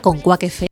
Con Quack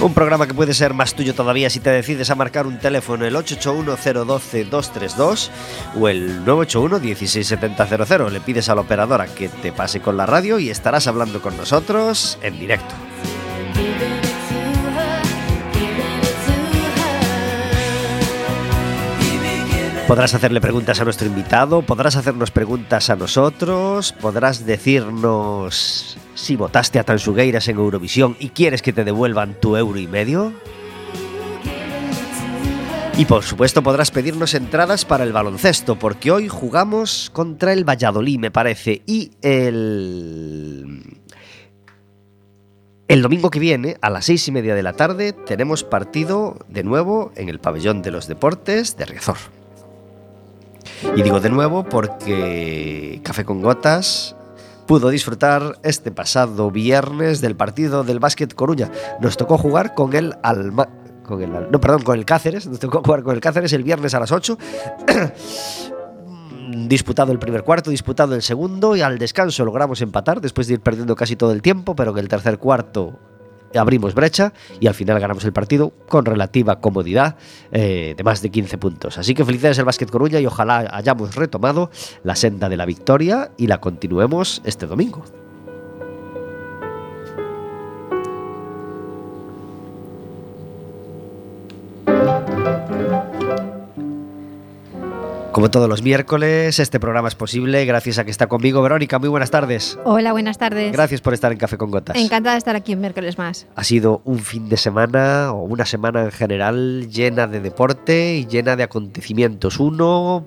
Un programa que puede ser más tuyo todavía si te decides a marcar un teléfono el 881-012-232 o el 981-16700. Le pides a la operadora que te pase con la radio y estarás hablando con nosotros en directo. Podrás hacerle preguntas a nuestro invitado, podrás hacernos preguntas a nosotros, podrás decirnos si votaste a Tansugueiras en Eurovisión y quieres que te devuelvan tu euro y medio. Y por supuesto podrás pedirnos entradas para el baloncesto, porque hoy jugamos contra el Valladolid, me parece, y el... El domingo que viene, a las seis y media de la tarde, tenemos partido de nuevo en el pabellón de los deportes de Riazor. Y digo de nuevo porque Café con Gotas pudo disfrutar este pasado viernes del partido del Básquet Coruña. Nos tocó jugar con el Alma... Con el, no, perdón, con el Cáceres. Nos tocó jugar con el Cáceres el viernes a las 8. disputado el primer cuarto, disputado el segundo y al descanso logramos empatar después de ir perdiendo casi todo el tiempo, pero en el tercer cuarto abrimos brecha y al final ganamos el partido con relativa comodidad eh, de más de 15 puntos. Así que felicidades al Básquet Coruña y ojalá hayamos retomado la senda de la victoria y la continuemos este domingo. Como todos los miércoles, este programa es posible gracias a que está conmigo Verónica. Muy buenas tardes. Hola, buenas tardes. Gracias por estar en Café con Gotas. Encantada de estar aquí un miércoles más. Ha sido un fin de semana o una semana en general llena de deporte y llena de acontecimientos. Uno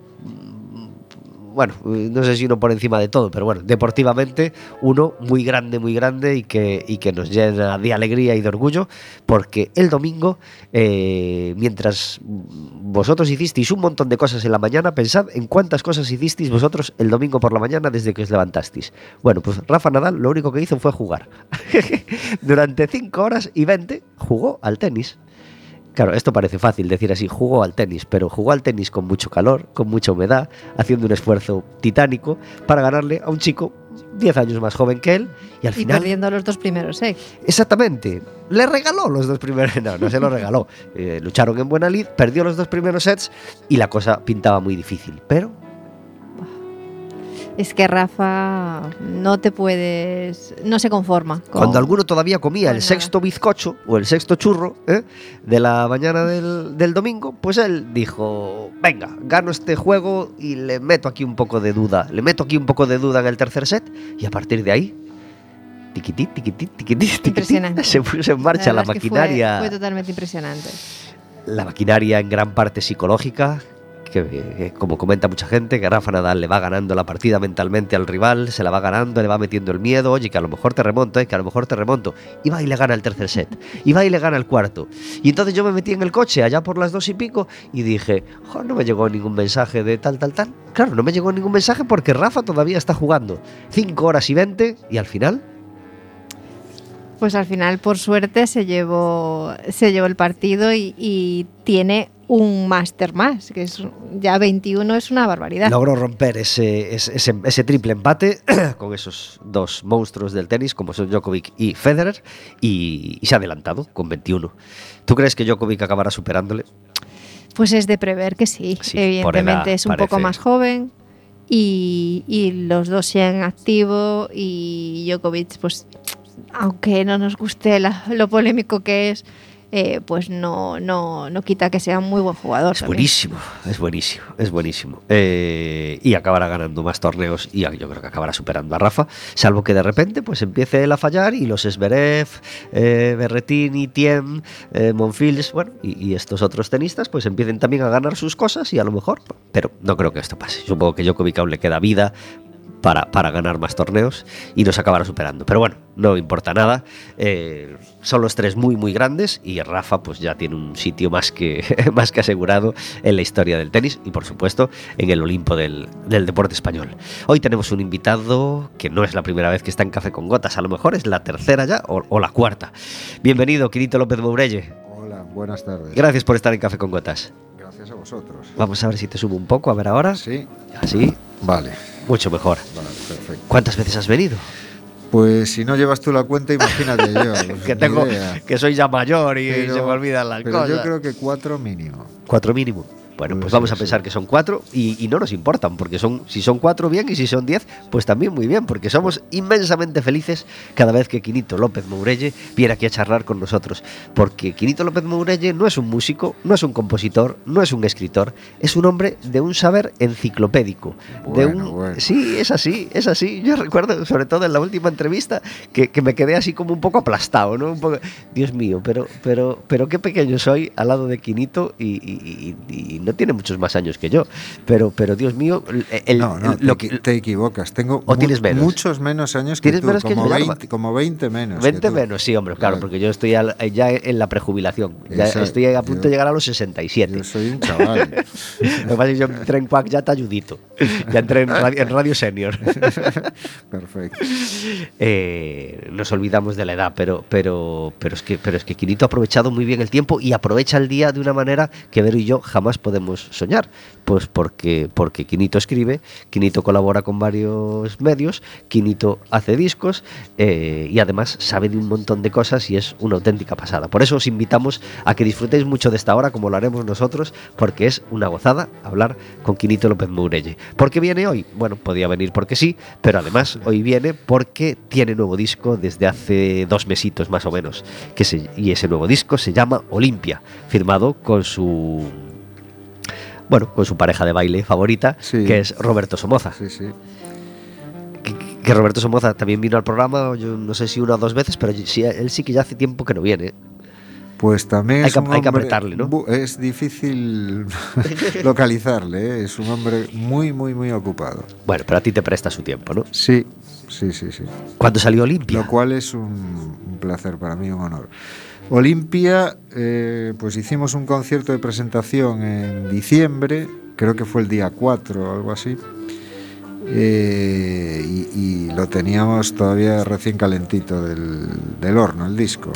bueno, no sé si uno por encima de todo, pero bueno, deportivamente uno muy grande, muy grande y que, y que nos llena de alegría y de orgullo, porque el domingo, eh, mientras vosotros hicisteis un montón de cosas en la mañana, pensad en cuántas cosas hicisteis vosotros el domingo por la mañana desde que os levantasteis. Bueno, pues Rafa Nadal lo único que hizo fue jugar. Durante 5 horas y 20 jugó al tenis. Claro, esto parece fácil decir así, jugó al tenis, pero jugó al tenis con mucho calor, con mucha humedad, haciendo un esfuerzo titánico para ganarle a un chico 10 años más joven que él y al Y final... perdiendo los dos primeros sets. Exactamente, le regaló los dos primeros... No, no se los regaló. Eh, lucharon en buena lid, perdió los dos primeros sets y la cosa pintaba muy difícil, pero Es que Rafa no te puedes. No se conforma. con- Cuando alguno todavía comía el nada. sexto bizcocho o el sexto churro ¿eh? de la mañana del, del domingo, pues él dijo, venga, gano este juego y le meto aquí un poco de duda. Le meto aquí un poco de duda en el tercer set y a partir de ahí, tiquití, tiquití, tiquití, tiquití, Impresionante. se puso en marcha la, es que fue- maquinaria. Fue, totalmente impresionante. la maquinaria en gran parte psicológica, que, como comenta mucha gente, que Rafa Nadal le va ganando la partida mentalmente al rival, se la va ganando, le va metiendo el miedo, oye, que a lo mejor te remonto, eh, que a lo mejor te remonto, y va y le gana el tercer set, y va y le gana el cuarto. Y entonces yo me metí en el coche allá por las dos y pico y dije, "Jo, no me llegó ningún mensaje de tal, tal, tal. Claro, no me llegó ningún mensaje porque Rafa todavía está jugando 5 horas y 20 y al final Pues al final, por suerte, se llevó, se llevó el partido y tiene un máster más, que es ya 21 es una barbaridad. logró romper ese, ese, triple empate con esos dos monstruos del tenis, como son Djokovic y Federer, y, y se ha adelantado con 21. ¿Tú crees que Djokovic acabará superándole? Pues es de prever que sí. Evidentemente es un poco más joven y, y los dos siguen activo y Djokovic, pues aunque no nos guste la- lo polémico que es, eh, pues no, no, no quita que sea un muy buen jugador. Es también. buenísimo, es buenísimo, es buenísimo. Eh, y acabará ganando más torneos y yo creo que acabará superando a Rafa, salvo que de repente pues empiece él a fallar y los Esberev, eh, Berretini, Tiem, eh, Monfils, bueno, y, y estos otros tenistas pues empiecen también a ganar sus cosas y a lo mejor, pero no creo que esto pase. Supongo que Djokovic aún le queda vida para, para ganar más torneos y nos acabará superando. Pero bueno, no importa nada. eh, son los tres muy, muy grandes y Rafa pues ya tiene un sitio más que, más que asegurado en la historia del tenis y por supuesto en el Olimpo del, del deporte español. Hoy tenemos un invitado que no es la primera vez que está en Café con Gotas, a lo mejor es la tercera ya o, o la cuarta. Bienvenido, Quirito López Mourelle. Hola, buenas tardes. Gracias por estar en Café con Gotas. Gracias a vosotros. Vamos a ver si te subo un poco, a ver ahora. Sí, Así, vale, mucho mejor. vale, perfecto. ¿Cuántas veces has venido? Pues si no llevas tú la cuenta, imagínate yo. pues, que ni tengo idea. que soy ya mayor y Pero- se me olvidan las Pero cosas. yo creo que cuatro mínimo. Cuatro mínimo. Bueno, pues ser, vamos a sí. pensar que son cuatro y, y no nos importan, porque son, si son cuatro bien y si son diez, pues también muy bien, porque somos inmensamente felices cada vez que Quinito López Mourelle viene aquí a charlar con nosotros. Porque Quinito López Mourelle no es un músico, no es un compositor, no es un escritor, es un hombre de un saber enciclopédico. de Bueno, un, bueno. Sí, es así, es así. Yo recuerdo, sobre todo en la última entrevista, que, que me quedé así como un poco aplastado, ¿no? Un poco, Dios mío, pero, pero, pero qué pequeño soy al lado de Quinito y, y- y- y no tiene muchos más años que yo. Pero, pero Dios mío, el, el- no, no, lo te, que- te equivocas. Tengo ¿O mu- tienes menos? muchos menos años que ¿Tienes tú. menos que como, yo, 20, Alba? como 20 menos. que 20 tú. menos, sí, hombre, claro, Claro. porque yo estoy al- ya en la prejubilación. Ya estoy a punto de Yo- llegar a los 67. Yo soy un chaval. Lo que pasa es que yo entré en Quack ya talludito. Ya entré en radio, en radio senior. Perfecto. Eh, nos olvidamos de la edad, pero, pero, pero, es que, pero es que Quinito ha aprovechado muy bien el tiempo y aprovecha el día de una manera que Vero y yo jamás podemos soñar. Pues porque, porque Quinito escribe, Quinito colabora con varios medios, Quinito hace discos eh, y además sabe de un montón de cosas y es una auténtica pasada. Por eso os invitamos a que disfrutéis mucho de esta hora, como lo haremos nosotros, porque es una gozada hablar con Quinito López Mourelle. ¿Por qué viene hoy? Bueno, podía venir porque sí, pero además hoy viene porque tiene nuevo disco desde hace dos mesitos más o menos. Que se- y ese nuevo disco se llama Olimpia, firmado con su. Bueno, con su pareja de baile favorita, Sí. que es Roberto Somoza. Sí, sí. Que, que Roberto Somoza también vino al programa, yo no sé si una o dos veces, pero sí, él sí que ya hace tiempo que no viene. Pues también Hay es que- hay que apretarle, ¿no? Es difícil localizarle, ¿eh? es un hombre muy, muy, muy ocupado. Bueno, pero a ti te presta su tiempo, ¿no? Sí, sí, sí, sí. ¿Cuándo salió Olimpia? Lo cual es un, un placer para mí, un honor. Olimpia, eh, pues hicimos un concierto de presentación en diciembre, creo que fue el día 4 o algo así, eh, y, y lo teníamos todavía recién calentito del, del horno, el disco.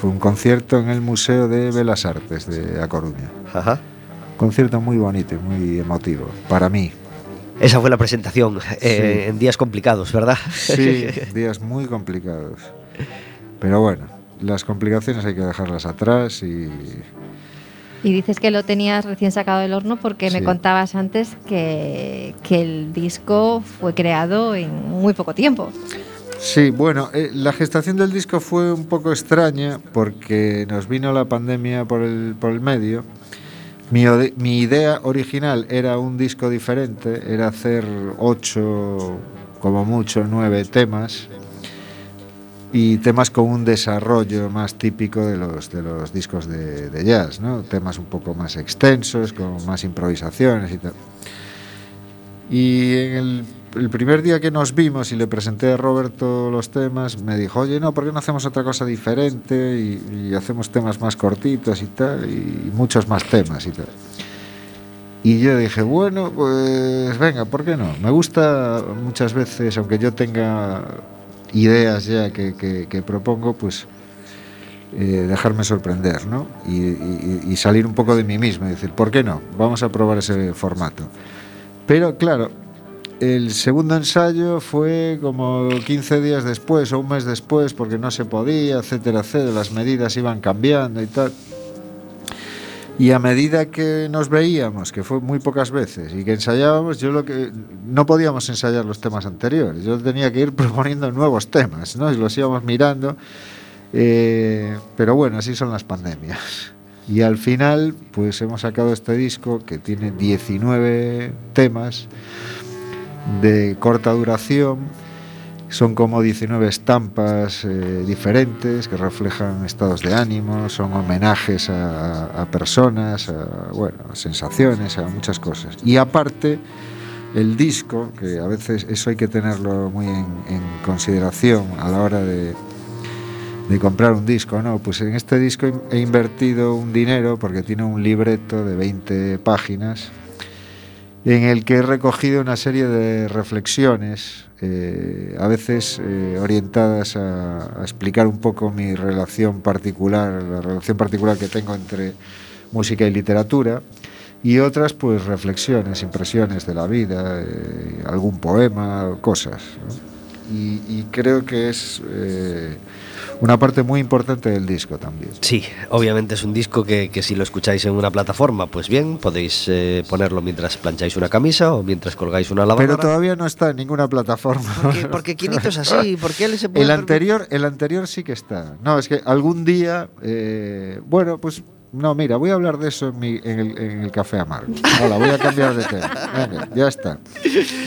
Fue un concierto en el Museo de Belas Artes de A Coruña. Ajá. Concierto muy bonito y muy emotivo, para mí. Esa fue la presentación eh, en días complicados, ¿verdad? Sí, días muy complicados. Pero bueno, las complicaciones hay que dejarlas atrás y Y dices que lo tenías recién sacado del horno porque me contabas antes que, que el disco fue creado en muy poco tiempo. Sí, bueno, eh, la gestación del disco fue un poco extraña porque nos vino la pandemia por el, por el medio. Mi, mi idea original era un disco diferente, era hacer ocho, como mucho, nueve temas y temas con un desarrollo más típico de los, de los discos de, de jazz, ¿no? Temas un poco más extensos, con más improvisaciones y tal. Y en el, el primer día que nos vimos y le presenté a Roberto los temas, me dijo, oye, no, ¿por qué no hacemos otra cosa diferente? Y, y hacemos temas más cortitos y tal, y muchos más temas y tal. Y yo dije, bueno, pues venga, ¿por qué no? Me gusta muchas veces, aunque yo tenga ideas ya que, que- propongo, pues eh, dejarme sorprender, ¿no? Y, y- y salir un poco de mí mismo y decir, ¿por qué no? Vamos a probar ese formato. Pero claro, el segundo ensayo fue como 15 días después o un mes después porque no se podía, etcétera, etcétera. Las medidas iban cambiando y tal. Y a medida que nos veíamos, que fue muy pocas veces, y que ensayábamos, yo lo que no podíamos ensayar los temas anteriores. Yo tenía que ir proponiendo nuevos temas, ¿no? Y los íbamos mirando. Eh, pero bueno, así son las pandemias. Y al final, pues hemos sacado este disco que tiene 19 temas de corta duración. Son como 19 estampas eh, diferentes que reflejan estados de ánimo, son homenajes a, personas, a bueno, sensaciones, a muchas cosas. Y aparte, el disco, que a veces eso hay que tenerlo muy en, en consideración a la hora de, de comprar un disco, ¿no? Pues en este disco he invertido un dinero porque tiene un libreto de 20 páginas en el que he recogido una serie de reflexiones, eh, a veces eh, orientadas a, a explicar un poco mi relación particular, la relación particular que tengo entre música y literatura, y otras pues reflexiones, impresiones de la vida, eh, algún poema, cosas. ¿no? Y, y creo que es eh, una parte muy importante del disco también. Sí, obviamente es un disco que, que si lo escucháis en una plataforma, pues bien, podéis eh, ponerlo mientras plancháis una camisa o mientras colgáis una lavadora. Pero todavía no está en ninguna plataforma. Porque, porque Quinito es así, porque él se puede El anterior, el anterior sí que está. No, es que algún día, eh, bueno, pues no, mira, voy a hablar de eso en, mi- en el, en el café amargo. Hola, voy a cambiar de tema. Venga, ya está.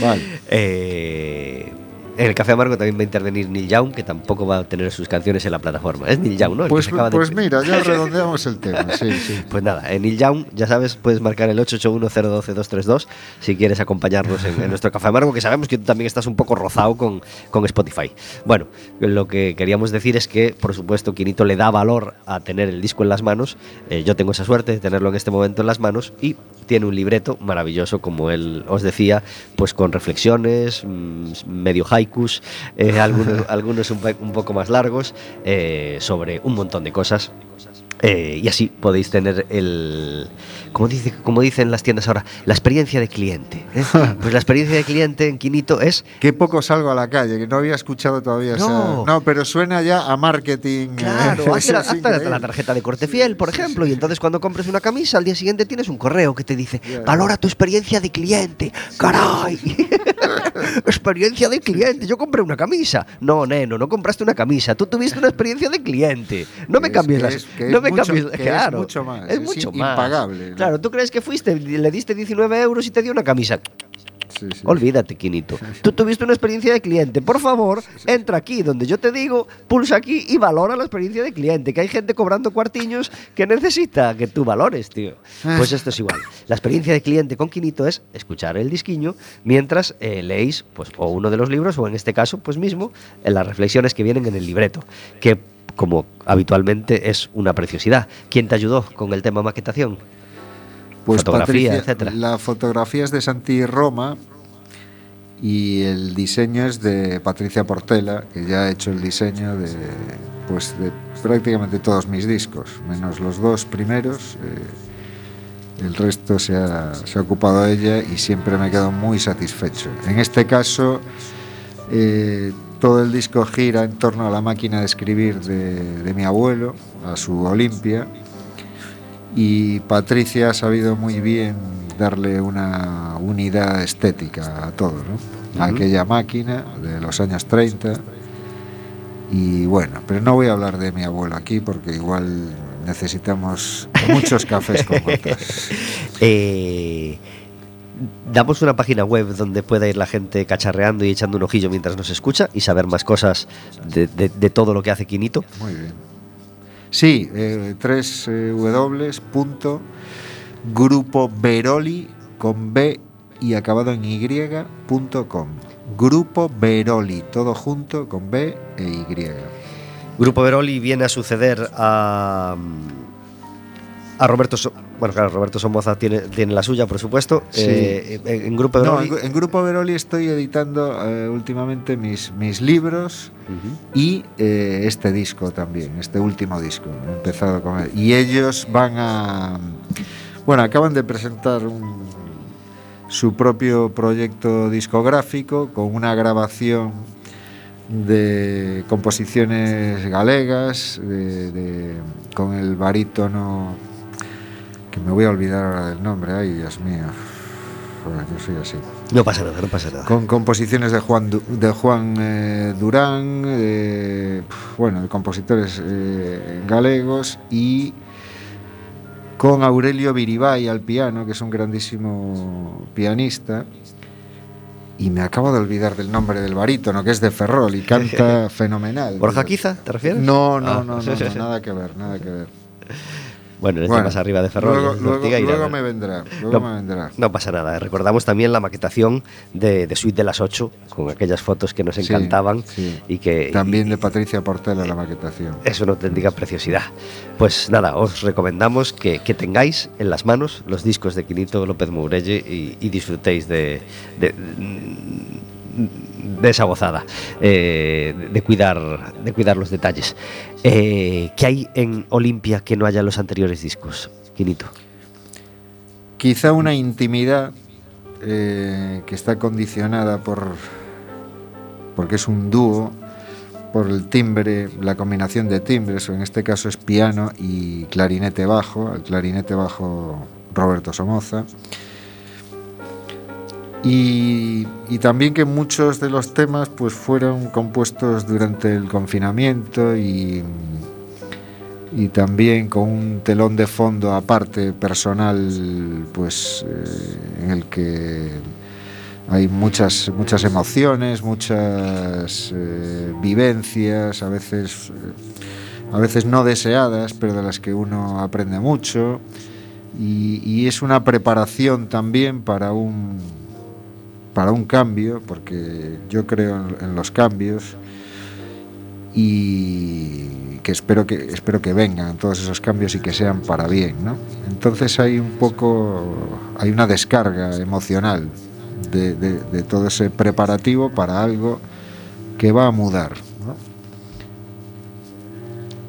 Vale. Eh, en el Café Amargo también va a intervenir Neil Young, que tampoco va a tener sus canciones en la plataforma. Es Neil Young, ¿no? El Pues, de- pues mira, ya redondeamos el tema. Sí, sí. Pues nada, en Neil Young, ya sabes, puedes marcar el 881-012-232 si quieres acompañarnos en, en nuestro Café Amargo, que sabemos que tú también estás un poco rozado con, con Spotify. Bueno, lo que queríamos decir es que, por supuesto, Quinito le da valor a tener el disco en las manos. Eh, yo tengo esa suerte de tenerlo en este momento en las manos y tiene un libreto maravilloso, como él os decía, pues con reflexiones, mm, medio eh, algunos, un poco más largos, eh, sobre un montón de cosas. Eh, y así podéis tener el, como, dice, como dicen las tiendas ahora, la experiencia de cliente. ¿eh? Pues la experiencia de cliente en Quinito es Qué poco salgo a la calle, que no había escuchado todavía No. No, pero suena ya a marketing. Claro, eh, hazte la, es hazte la- la tarjeta de corte fiel, por ejemplo, y entonces cuando compres una camisa, al día siguiente tienes un correo que te dice, valora tu experiencia de cliente. ¡Caray! experiencia de cliente. Yo compré una camisa. No, neno, no compraste una camisa. Tú tuviste una experiencia de cliente. No me cambies las... no mucho- que es mucho más, Es mucho más. impagable, ¿no? Claro, tú crees que fuiste, le diste 19 euros y te dio una camisa. Sí, sí. Olvídate, Quinito. Tú tuviste una experiencia de cliente. Por favor, entra aquí donde yo te digo, pulsa aquí y valora la experiencia de cliente. Que hay gente cobrando cuartiños que necesita que tú valores, tío. Pues esto es igual. La experiencia de cliente con Quinito es escuchar el disquiño mientras eh, leéis pues, o uno de los libros o en este caso, pues mismo, en las reflexiones que vienen en el libreto. Que como habitualmente es una preciosidad. ¿Quién te ayudó con el tema maquetación? Pues Fotografía, Patricia- etcétera. La fotografía es de Santi Roma y el diseño es de Patricia Portela, que ya ha hecho el diseño de, pues, de prácticamente todos mis discos, menos los dos primeros. eh, el resto se ha, se ha ocupado ella y siempre me quedo muy satisfecho. En este caso, eh, todo el disco gira en torno a la máquina de escribir de, de mi abuelo, a su Olimpia, y Patricia ha sabido muy bien darle una unidad estética a todo, ¿no? A aquella máquina de los años 30. Y bueno, pero no voy a hablar de mi abuelo aquí porque igual necesitamos muchos cafés con gotas. Eh, damos una página web donde pueda ir la gente cacharreando y echando un ojillo mientras nos escucha y saber más cosas de, de- de todo lo que hace Quinito. Muy bien. Sí, eh, tres eh, W punto Grupo Veroli con B y acabado en Y punto com. Grupo Veroli, todo junto con B e Y. Grupo Veroli viene a suceder a, a Roberto So- bueno claro Roberto Somoza tiene, tiene la suya por supuesto Sí. Eh, en, Grupo No, Veroli en, en Grupo Veroli estoy editando eh, últimamente mis, mis libros y eh, este disco también, este último disco. He empezado con él. Y ellos van a. Bueno, acaban de presentar un- su propio proyecto discográfico con una grabación de composiciones galegas, de- de- con el barítono. Que me voy a olvidar ahora del nombre, ay Dios mío. Yo soy así no pasa nada no pasa nada con composiciones de Juan Du- de Juan eh, Durán, pf, bueno, de compositores eh, galegos y con Aurelio Viribay al piano, que es un grandísimo pianista. Y me acabo de olvidar del nombre del barítono, que es de Ferrol y canta fenomenal. Borja Quiza te refieres No, no, Ah. no, no, no, nada que ver, nada que ver. Bueno este Bueno, más arriba de Ferrol Luego, luego me vendrá, luego No. me vendrá. No pasa nada. Recordamos también la maquetación de, de Suite de las 8, con aquellas fotos que nos encantaban sí. y que También y- de Patricia Portela la maquetación. es una auténtica preciosidad. Pues nada, os recomendamos que, que tengáis en las manos los discos de Quinito López Mourelle y, y disfrutéis de, de, de gozada, eh, de, cuidar, de cuidar los detalles. Eh, ¿Qué hay en Olimpia que no haya en los anteriores discos, Quinito? Quizá una intimidad eh, que está condicionada por porque es un dúo, por el timbre, la combinación de timbres, o en este caso es piano y clarinete bajo, el clarinete bajo Roberto Somoza. Y, y también que muchos de los temas pues fueron compuestos durante el confinamiento y, y también con un telón de fondo aparte personal pues eh, en el que hay muchas muchas emociones muchas eh, vivencias a veces eh, a veces no deseadas pero de las que uno aprende mucho. Y, y es una preparación también para un para un cambio porque yo creo en- los cambios y que espero que espero que vengan todos esos cambios y que sean para bien, ¿no? Entonces hay un poco hay una descarga emocional de, todo ese preparativo para algo que va a mudar.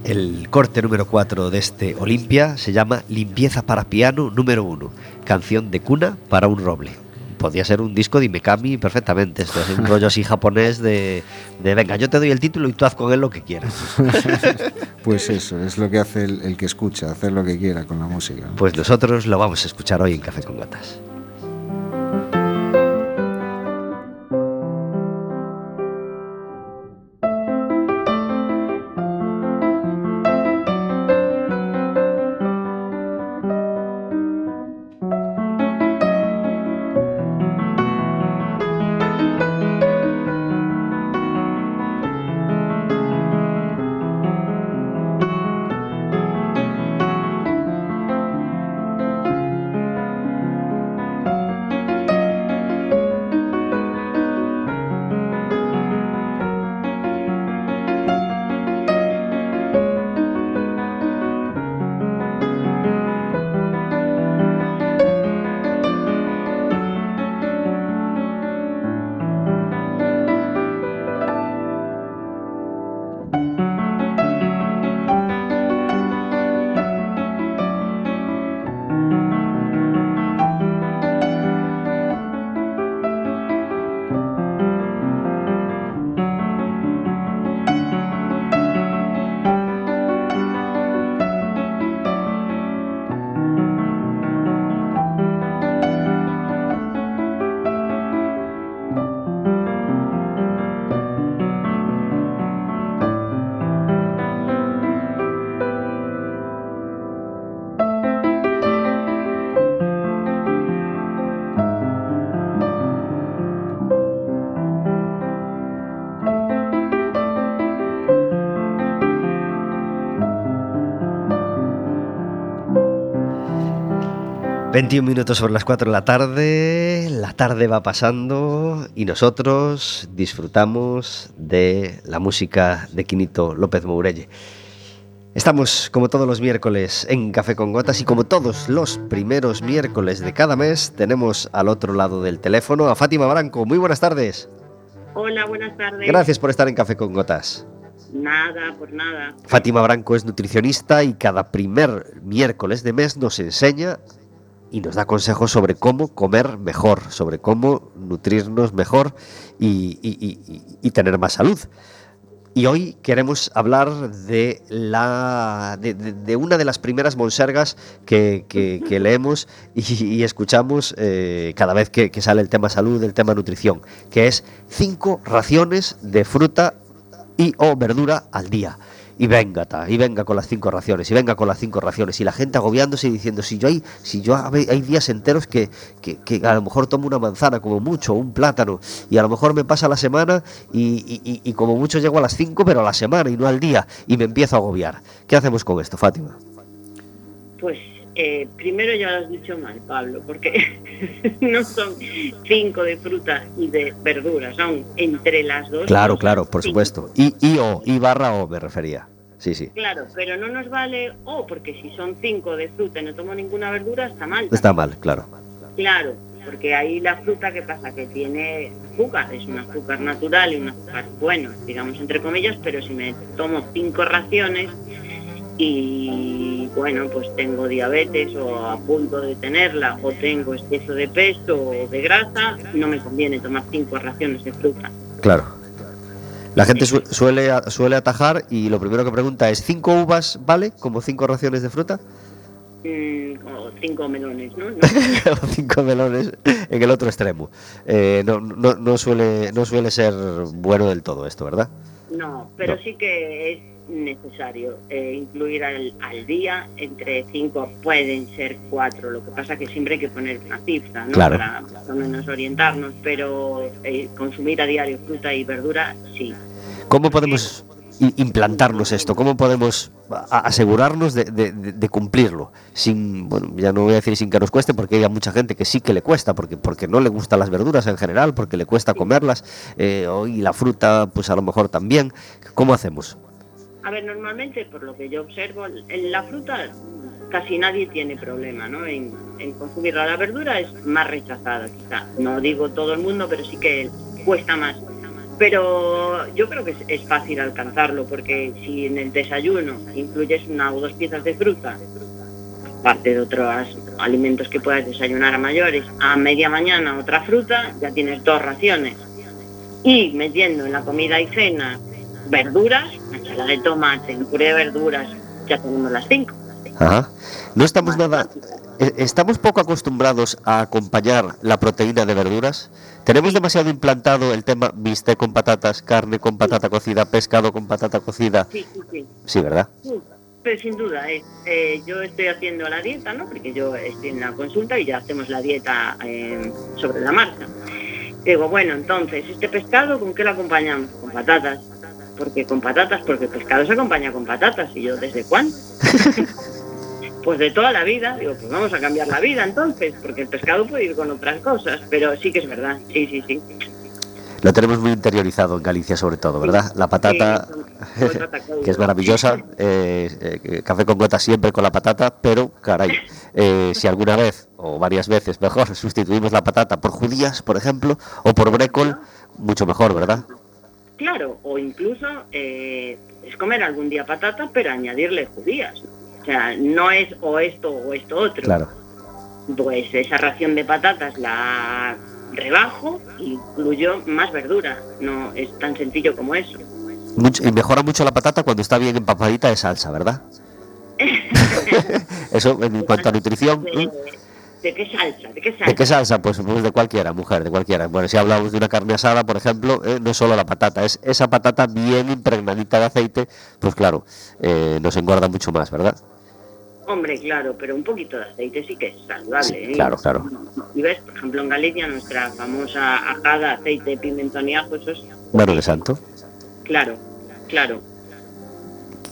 El corte número 4 de este Olimpia se llama Limpieza para piano número 1, canción de cuna para un roble. Podría ser un disco de Imekami perfectamente. Esto es un rollo así japonés de, de venga, yo te doy el título y tú haz con él lo que quieras. Pues eso, es lo que hace el, el que escucha, hacer lo que quiera con la música. ¿no? Pues nosotros lo vamos a escuchar hoy en Café con Gotas. 21 minutos sobre las 4 de la tarde, la tarde va pasando y nosotros disfrutamos de la música de Quinito López Mourelle. Estamos como todos los miércoles en Café con Gotas y como todos los primeros miércoles de cada mes tenemos al otro lado del teléfono a Fátima Branco. Muy buenas tardes. Hola, buenas tardes. Gracias por estar en Café con Gotas. Nada, por nada. Fátima Branco es nutricionista y cada primer miércoles de mes nos enseña y nos da consejos sobre cómo comer mejor, sobre cómo nutrirnos mejor y, tener más salud. Y hoy queremos hablar de, la, de, una de las primeras monsergas que, leemos y, y escuchamos eh, cada vez que, que sale el tema salud, el tema nutrición, que es cinco raciones de fruta y o verdura al día. Y venga, ta, y venga con las cinco raciones, y venga con las cinco raciones. Y la gente agobiándose y diciendo, si yo hay, si yo hay días enteros que, que- a lo mejor tomo una manzana como mucho, un plátano, y a lo mejor me pasa la semana y- y- y como mucho llego a las cinco, pero a la semana y no al día, y me empiezo a agobiar. ¿Qué hacemos con esto, Fátima? Pues eh, primero ya lo has dicho mal, Pablo, porque no son cinco de fruta y de verdura, son entre las dos. Claro, claro, por cinco. supuesto. Y, y o, y barra o me refería. Sí, sí. Claro, pero no nos vale o porque si son cinco de fruta y no tomo ninguna verdura, está mal. Está mal, claro. Claro, porque ahí la fruta, ¿qué pasa? Que tiene azúcar, es un azúcar natural y un azúcar bueno, digamos entre comillas, pero si me tomo cinco raciones y bueno, pues tengo diabetes o a punto de tenerla o tengo exceso de peso o de grasa, no me conviene tomar cinco raciones de fruta. Claro. La gente su- suele, suele atajar y lo primero que pregunta es, ¿cinco uvas vale como cinco raciones de fruta? Mm, o cinco melones, ¿no? No, o cinco melones en el otro extremo. Eh, no, no, no suele, no suele ser bueno del todo esto, ¿verdad? No, pero No. sí que es necesario eh, incluir al, al día entre cinco, pueden ser cuatro, lo que pasa que siempre hay que poner una cifra, ¿no? Claro. Para más o menos orientarnos, pero eh, consumir a diario fruta y verdura, sí. ¿Cómo podemos implantarnos esto? ¿Cómo podemos asegurarnos de, de- cumplirlo? Sin, bueno, ya no voy a decir sin que nos cueste, porque hay mucha gente que sí que le cuesta, porque, porque no le gustan las verduras en general, porque le cuesta comerlas, eh, y la fruta, pues a lo mejor también. ¿Cómo hacemos? A ver, normalmente, por lo que yo observo, en la fruta casi nadie tiene problema, ¿no? En, en consumirla. La verdura es más rechazada, quizá. No digo todo el mundo, pero sí que cuesta más. Pero yo creo que es, es fácil alcanzarlo, porque si en el desayuno incluyes una o dos piezas de fruta, aparte de otros alimentos que puedas desayunar a mayores, a media mañana otra fruta, ya tienes dos raciones. Y metiendo en la comida y cena verduras, ensalada de tomate, un puré de verduras, ya tenemos las cinco. Ajá. No estamos nada. eh, Estamos poco acostumbrados a acompañar la proteína de verduras. Tenemos demasiado implantado el tema bistec con patatas, carne con patata cocida, pescado con patata cocida. Sí, sí, sí. Sí, ¿verdad? Sí, Pero sin duda, es, eh, yo estoy haciendo la dieta, ¿no? Porque yo estoy en la consulta y ya hacemos la dieta eh, sobre la marcha. Digo, bueno, entonces, ¿este pescado con qué lo acompañamos? Con patatas. Porque con patatas, porque el pescado se acompaña con patatas. Y yo, ¿desde cuándo? pues de toda la vida. Digo, pues vamos a cambiar la vida entonces, porque el pescado puede ir con otras cosas. Pero sí que es verdad, sí, sí, sí. Lo tenemos muy interiorizado en Galicia, sobre todo, ¿verdad? La patata, Sí, que es maravillosa. eh, eh, café con gota siempre con la patata, pero, caray, eh, si alguna vez, o varias veces mejor, sustituimos la patata por judías, por ejemplo, o por brécol, mucho mejor, ¿verdad? Claro, o incluso eh, es comer algún día patata, pero añadirle judías. O sea, no es o esto o esto otro. Claro. Pues esa ración de patatas la rebajo y incluyo más verdura. No es tan sencillo como eso. Mucho- y mejora mucho la patata cuando está bien empapadita de salsa, ¿verdad? Eso en cuanto a nutrición. ¿De, ¿eh? De qué salsa? ¿De qué salsa? ¿De qué salsa? Pues, pues de cualquiera, mujer, de cualquiera. Bueno, si hablamos de una carne asada, por ejemplo, eh, no es solo la patata, es esa patata bien impregnadita de aceite, pues claro, eh, nos engorda mucho más, ¿verdad? Hombre, claro, pero un poquito de aceite sí que es saludable. Sí, ¿eh? claro, claro. Y ves, por ejemplo, en Galicia nuestra famosa ajada, aceite, pimentón y ajo, eso es santo. Claro, claro.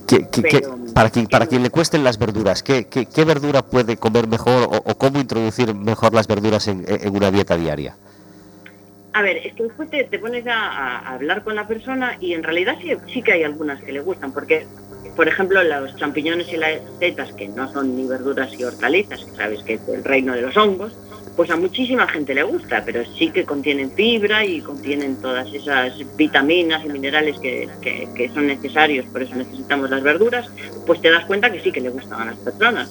¿Qué- qué- qué- Pero- para, quien, para quien le cuesten las verduras, ¿qué, qué, qué verdura puede comer mejor o, o cómo introducir mejor las verduras en, en una dieta diaria? A ver, es que después te, te pones a, a hablar con la persona y en realidad sí, sí que hay algunas que le gustan, porque, por ejemplo, los champiñones y las setas, que no son ni verduras y hortalizas, que sabes que es el reino de los hongos, pues a muchísima gente le gusta, pero sí que contienen fibra y contienen todas esas vitaminas y minerales que, que- son necesarios, por eso necesitamos las verduras, pues te das cuenta que sí que le gustan a las personas.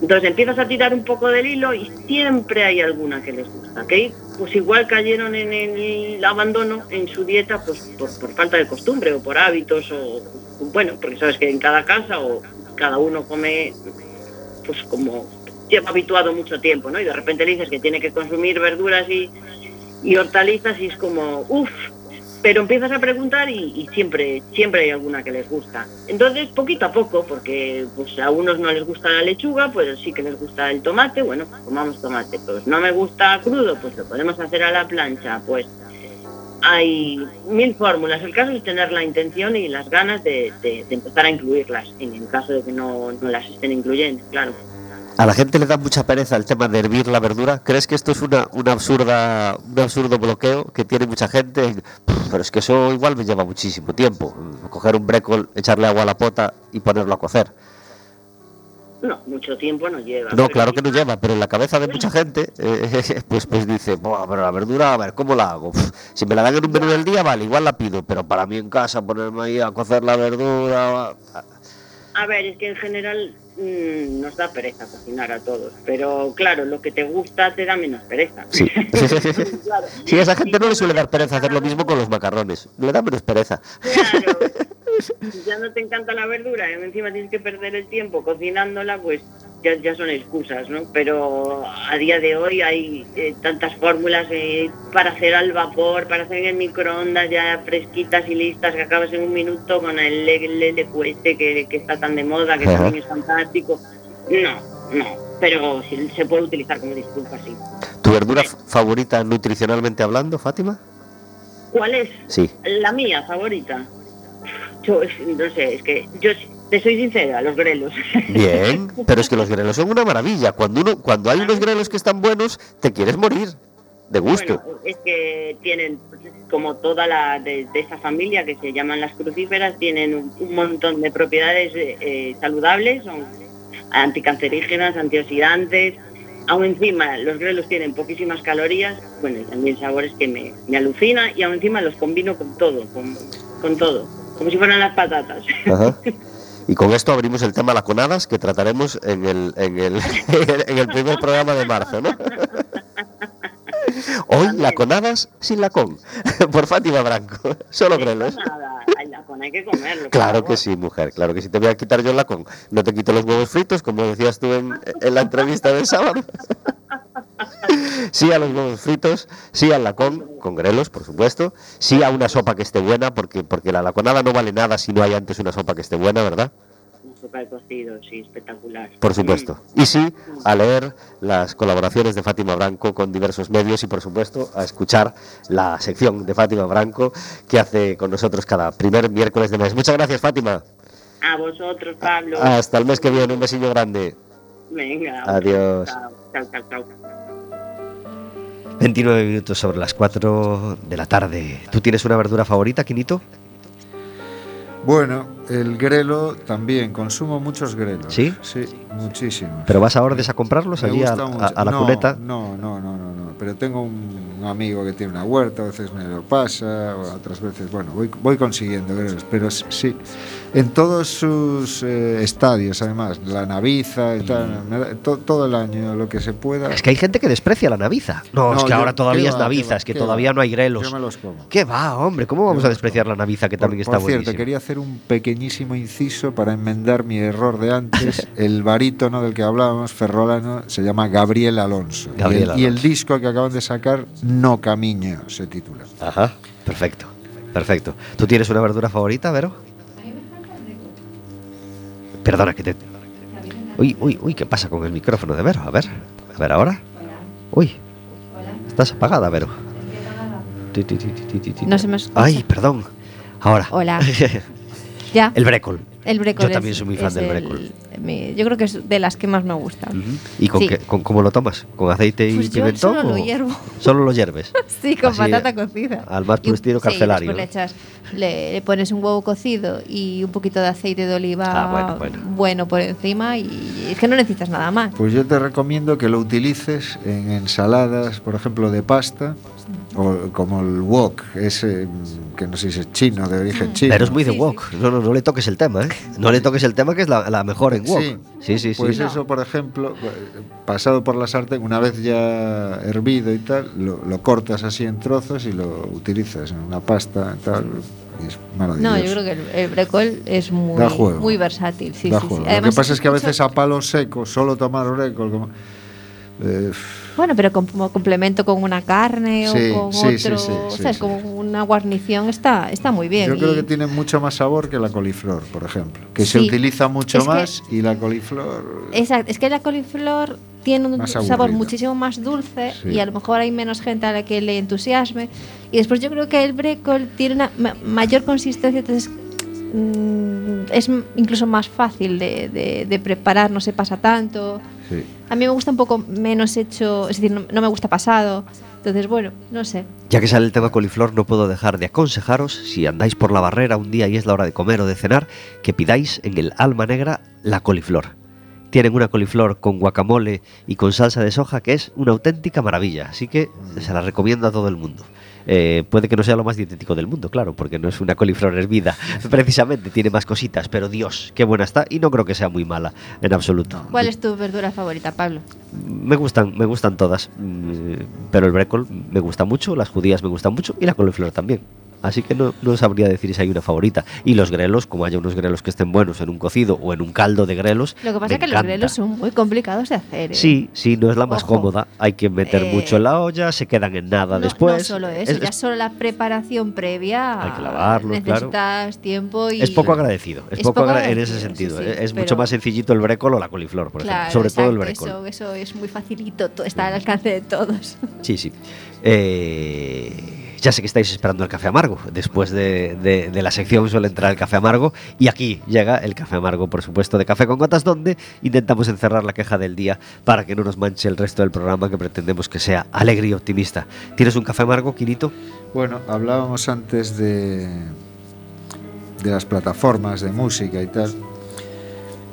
Entonces empiezas a tirar un poco del hilo y siempre hay alguna que les gusta, que pues igual cayeron en el abandono en su dieta pues por, por falta de costumbre o por hábitos o bueno, porque sabes que en cada casa o cada uno come pues como lleva habituado mucho tiempo, ¿no? Y de repente le dices que tiene que consumir verduras y, hortalizas y es como, uff, pero empiezas a preguntar y, y siempre siempre hay alguna que les gusta. Entonces, poquito a poco, porque pues a unos no les gusta la lechuga, pues sí que les gusta el tomate, bueno, pues comamos tomate. Pues no me gusta crudo, pues lo podemos hacer a la plancha, pues hay mil fórmulas. El caso es tener la intención y las ganas de, de- de empezar a incluirlas, en el caso de que no, no las estén incluyendo, claro. ¿A la gente le da mucha pereza el tema de hervir la verdura? ¿Crees que esto es una, una absurda, un absurdo bloqueo que tiene mucha gente? Pff, Pero es que eso igual me lleva muchísimo tiempo. Coger un brécol, echarle agua a la pota y ponerlo a cocer. No, mucho tiempo no lleva. No, claro que no lleva, pero en la cabeza de mucha gente, eh, pues, pues dice, "Buah, pero la verdura, a ver, ¿cómo la hago? Pff, Si me la dan en un menú del día, vale, igual la pido, pero para mí en casa ponerme ahí a cocer la verdura... A ver, es que en general mm, nos da pereza cocinar a todos, pero claro, lo que te gusta te da menos pereza. Sí. Claro. Sí, a esa gente no le suele dar pereza hacer lo mismo con los macarrones, le da menos pereza. Claro. Ya no te encanta la verdura y encima tienes que perder el tiempo cocinándola, pues ya, ya son excusas, ¿no? Pero a día de hoy hay eh, tantas fórmulas eh, para hacer al vapor, para hacer en el microondas ya fresquitas y listas que acabas en un minuto con el LQS que, que está tan de moda, que Ajá. también es fantástico. No, no, pero sí, se puede utilizar como disculpa, sí. ¿Tu verdura favorita nutricionalmente hablando, Fátima? ¿Cuál es? Sí. La mía favorita. Yo no sé, es que yo te soy sincera, los grelos. Bien, pero es que los grelos son una maravilla. Cuando uno, cuando hay unos grelos que están buenos, te quieres morir de gusto. Bueno, es que tienen, como toda la de, de esa familia que se llaman las crucíferas, tienen un, un montón de propiedades eh, eh, saludables, son anticancerígenas, antioxidantes. Aún encima, los grelos tienen poquísimas calorías, bueno, y también sabores que me, me alucina, y aún encima los combino con todo, con, con todo, como si fueran las patatas. Ajá. Y con esto abrimos el tema laconadas que trataremos en el, en el, en el primer programa de marzo, ¿no? Hoy laconadas sin lacón, por Fátima Branco, solo ay, la con hay que comerlo. Claro que sí, mujer, claro que sí. Te voy a quitar yo el lacón. No te quito los huevos fritos, como decías tú en, en la entrevista del sábado. Sí a los huevos fritos, sí al lacón, con grelos, por supuesto. Sí a una sopa que esté buena, porque, porque la laconada no vale nada si no hay antes una sopa que esté buena, ¿verdad? Cocido, sí, espectacular. Por supuesto. Y sí a leer las colaboraciones de Fátima Branco con diversos medios y, por supuesto, a escuchar la sección de Fátima Branco que hace con nosotros cada primer miércoles de mes. Muchas gracias, Fátima. A vosotros, Pablo. Hasta el mes que viene. Un besillo grande. Venga. Adiós. Chao, chao. chao. 29 minutos sobre las 4 de la tarde. ¿Tú tienes una verdura favorita, Quinito? Bueno, el grelo también, consumo muchos grelos. ¿Sí? Sí, muchísimos. ¿Pero vas a Ordes a comprarlos Me allí a, a- la no, cuneta? No, no, no, no, no. Pero tengo un amigo que tiene una huerta, a veces me lo pasa, otras veces, bueno, voy, voy consiguiendo grelos. Pero sí, en todos sus eh, estadios, además, la naviza y tal, me da- to- todo el año, lo que se pueda. Es que hay gente que desprecia la naviza. No, es No, que yo- ahora todavía ¿qué es va, naviza, va, es que todavía va? no hay grelos. Yo me los como. ¿Qué va, hombre? ¿Cómo vamos a despreciar como. la naviza que Por- también por está cierto, quería hacer un pequeñísimo inciso para enmendar mi error de antes. el barítono del que hablábamos, ferrolano, se llama Gabriel Alonso. Y Gabriel el- y, el, Alonso. disco que acaban de sacar, No Camiño, se titula. Ajá, perfecto, perfecto. ¿Tú tienes una verdura favorita, Vero? Perdona que te... Uy, uy, uy, ¿qué pasa con el micrófono de Vero? A ver, a ver ahora. Uy, estás apagada, Vero. No se me escucha. Ay, perdón. Ahora. Hola. ¿Ya? El brécol. El brécol Yo es- también soy muy fan del el- brécol. mi- yo creo que es de las que más me gustan. ¿Y con Sí. qué, con, cómo lo tomas? ¿Con aceite y Pues yo pimentón? solo lo hiervo. Solo lo hierves. Sí, con Así, patata cocida. al más un- estilo sí, carcelario, después le, ¿no? echas, le, le pones un huevo cocido y un poquito de aceite de oliva Ah, bueno, bueno. bueno por encima y es que no necesitas nada más. Pues yo te recomiendo que lo utilices en ensaladas, por ejemplo, de pasta, o como el wok, ese que no sé si es chino, de origen chino. Pero es muy de wok. No, no, no le toques el tema, ¿eh? No le toques el tema que es la, la mejor en wok. Sí, Sí, sí. Pues eso, por ejemplo, pasado por la sartén, una vez ya hervido y tal, lo, lo cortas así en trozos y lo utilizas en una pasta y tal, y es maravilloso. No, yo creo que el, el brécol es muy, muy versátil. Sí, Da sí. Lo que pasa es que a mucho- veces a palo seco, solo tomar brécol, como... eh, Bueno, pero como complemento con una carne Sí, o con sí, otro, sí, sí, ¿sabes? sí. Como una guarnición está, está muy bien. Yo creo y- que tiene mucho más sabor que la coliflor, por ejemplo, que se utiliza mucho Es que- más y la coliflor... Exacto, es que la coliflor tiene un sabor muchísimo más dulce y a lo mejor hay menos gente a la que le entusiasme. Y después yo creo que el brécol tiene una ma- mayor consistencia, entonces mm, es incluso más fácil de, de- de preparar, no se pasa tanto. Sí. A mí me gusta un poco menos hecho, es decir, no, no me gusta pasado. Entonces, bueno, no sé. Ya que sale el tema coliflor, no puedo dejar de aconsejaros, si andáis por la barrera un día y es la hora de comer o de cenar, que pidáis en el Alma Negra la coliflor. Tienen una coliflor con guacamole y con salsa de soja que es una auténtica maravilla, así que se la recomiendo a todo el mundo. Eh, puede que no sea lo más dietético del mundo, claro, porque no es una coliflor hervida, precisamente, tiene más cositas, pero Dios, qué buena está y no creo que sea muy mala en absoluto. ¿Cuál es tu verdura favorita, Pablo? Me gustan, me gustan todas, mm, pero el brécol me gusta mucho, las judías me gustan mucho y la coliflor también. Así que no, no sabría decir si hay una favorita. Y los grelos, como haya unos grelos que estén buenos en un cocido o en un caldo de grelos. Lo que pasa es que los grelos son muy complicados de hacer. ¿eh? Sí, sí, no es la más Ojo. cómoda. Hay que meter Eh, mucho en la olla, se quedan en nada No, después. no solo eso, Es- ya es- solo la preparación previa. Hay que lavarlos, claro. necesitas tiempo y. es poco agradecido, es, Es poco poco agra- en ese agradecido, sentido. sí, eh, sí, es mucho más sencillito el brécol o la coliflor, por Claro, ejemplo. Sobre todo el brécol. Eso, eso es muy facilito, to- está al alcance de todos. Sí, sí. Eh, ya sé que estáis esperando el café amargo. Después de, de- de la sección suele entrar el café amargo. Y aquí llega el café amargo, por supuesto, de café con gotas, donde intentamos encerrar la queja del día para que no nos manche el resto del programa que pretendemos que sea alegre y optimista. ¿Tienes un café amargo, Quinito? Bueno, hablábamos antes de, de las plataformas de música y tal.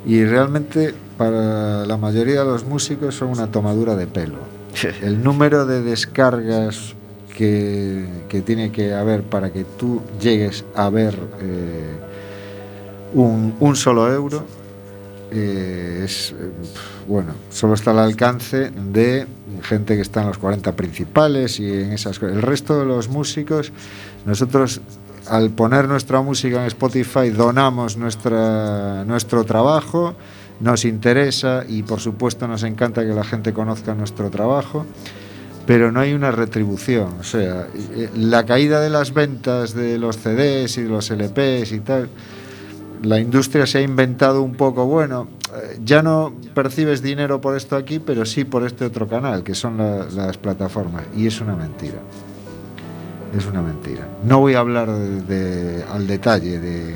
Y realmente para la mayoría de los músicos son una tomadura de pelo. El número de descargas que, que tiene que haber para que tú llegues a ver eh, un, un solo euro eh, es, eh, bueno, solo está al alcance de gente que está en los 40 principales y en esas cosas. El resto de los músicos, nosotros al poner nuestra música en Spotify donamos nuestra, nuestro trabajo, nos interesa y por supuesto nos encanta que la gente conozca nuestro trabajo pero no hay una retribución. O sea, eh, la caída de las ventas de los CDs y de los LPs y tal, la industria se ha inventado un poco, bueno, eh, ya no percibes dinero por esto aquí, pero sí por este otro canal, que son la- las plataformas. Y es una mentira. Es una mentira. No voy a hablar de, de- al detalle de,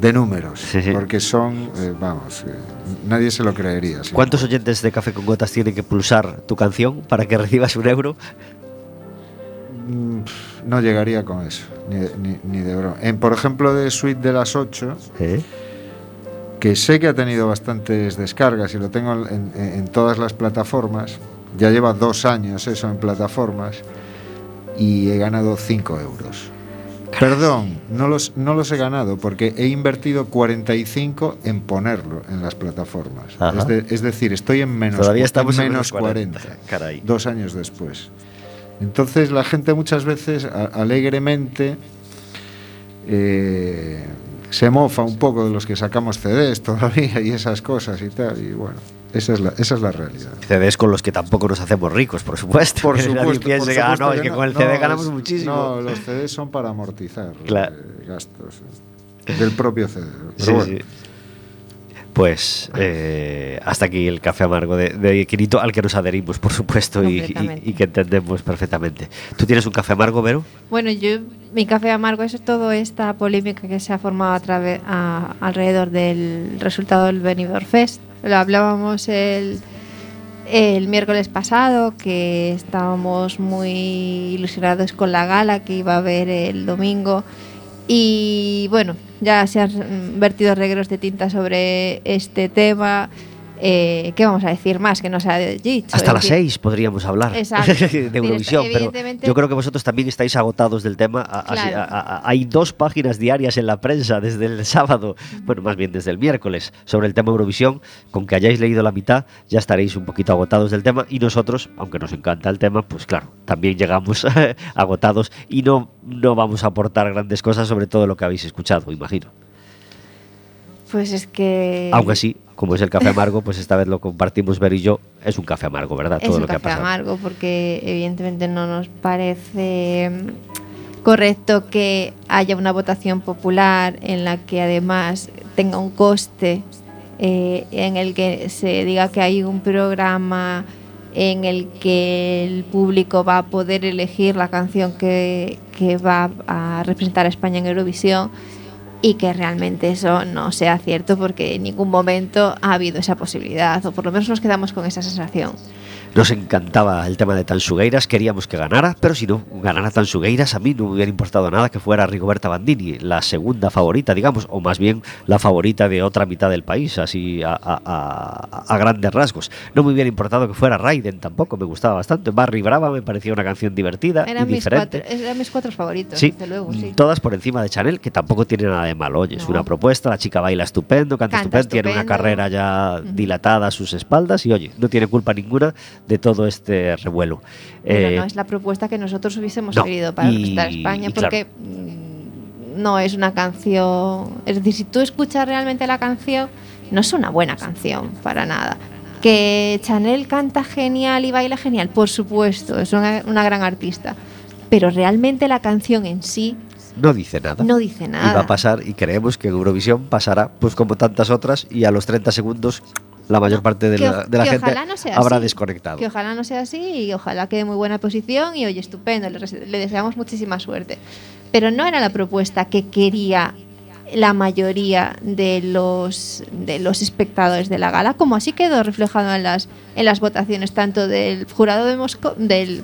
de números, Sí, sí. porque son, eh, vamos, eh, nadie se lo creería. ¿Cuántos oyentes de Café con Gotas tienen que pulsar tu canción para que recibas un euro? Mm, No llegaría con eso, ni de, ni- ni de broma. En, por ejemplo, de Suite de las 8, ¿Eh? que sé que ha tenido bastantes descargas y lo tengo en, en- en todas las plataformas, ya lleva dos años eso en plataformas y he ganado 5 euros. Perdón, no los, no los he ganado porque he invertido 45 en ponerlo en las plataformas. Es, de- es decir, estoy en menos, Todavía estamos en menos menos 40. 40 Caray. dos años después. Entonces la gente muchas veces a- alegremente eh, se mofa un poco de los que sacamos CDs todavía y esas cosas y tal. Y bueno, esa es la, esa es la realidad. CDs con los que tampoco nos hacemos ricos, por supuesto. Por nadie supuesto, por que, ah, no, es que con el CD no, ganamos es- muchísimo. No, los CDs son para amortizar Claro. eh, gastos eh, del propio CD. Pero Sí, bueno, sí. Pues eh, hasta aquí el café amargo de, de Quirito, al que nos adherimos, por supuesto, y, y- Completamente. y que entendemos perfectamente. ¿Tú tienes un café amargo, Vero? Bueno, yo mi café amargo es toda esta polémica que se ha formado a través, a- alrededor del resultado del Benidorm Fest. Lo hablábamos el, el miércoles pasado, que estábamos muy ilusionados con la gala que iba a haber el domingo. Y bueno, ya se han vertido regros de tinta sobre este tema. Eh, ¿Qué vamos a decir más que no se ha dicho? Hasta las seis podríamos hablar Exacto. de Eurovisión, pero yo creo que vosotros también estáis agotados del tema. A- así- Claro. a- a- hay dos páginas diarias en la prensa desde el sábado, bueno, más bien desde el miércoles, sobre el tema Eurovisión. Con que hayáis leído la mitad, ya estaréis un poquito agotados del tema. Y nosotros, aunque nos encanta el tema, pues claro, también llegamos agotados y no, no vamos a aportar grandes cosas sobre todo lo que habéis escuchado, imagino. Pues es que. Aunque sí, como es el café amargo, pues esta vez lo compartimos Ver y yo. Es un café amargo, ¿verdad? es Todo un lo que ha café pasado. amargo porque evidentemente no nos parece correcto que haya una votación popular en la que además tenga un coste eh, en el que se diga que hay un programa en el que el público va a poder elegir la canción que, que va a representar a España en Eurovisión y que realmente eso no sea cierto porque en ningún momento ha habido esa posibilidad o por lo menos nos quedamos con esa sensación. Nos encantaba el tema de Tansugueiras, queríamos que ganara, pero si no ganara Tansugueiras, a mí no me hubiera importado nada que fuera Rigoberta Bandini, la segunda favorita, digamos, o más bien la favorita de otra mitad del país, así a, a- a- a grandes rasgos. No me hubiera importado que fuera Raiden tampoco, me gustaba bastante. Barry Brava me parecía una canción divertida Eran y mis, diferente. cuatro, eran mis cuatro favoritos, Sí, desde luego, sí. todas por encima de Chanel, que tampoco tiene nada de malo. Oye, es una propuesta, la chica baila estupendo, canta, Canta estupendo, tiene una carrera ya dilatada a sus espaldas y oye, no tiene culpa ninguna de todo este revuelo. Pero Eh, no es la propuesta que nosotros hubiésemos no, querido para y- España claro. porque mm, no es una canción. Es decir, si tú escuchas realmente la canción, no es una buena canción para nada. Que Chanel canta genial y baila genial, por supuesto, es una, una gran artista. Pero realmente la canción en sí no dice nada. no dice nada. Y va a pasar, y creemos que Eurovisión pasará, pues como tantas otras, y a los 30 segundos la mayor parte de que la, de gente no habrá así. desconectado. Que ojalá no sea así y ojalá quede muy buena posición y oye, estupendo, le, deseamos muchísima suerte. Pero no era la propuesta que quería la mayoría de los, de los espectadores de la gala, como así quedó reflejado en las, en las votaciones tanto del jurado de Moscú, del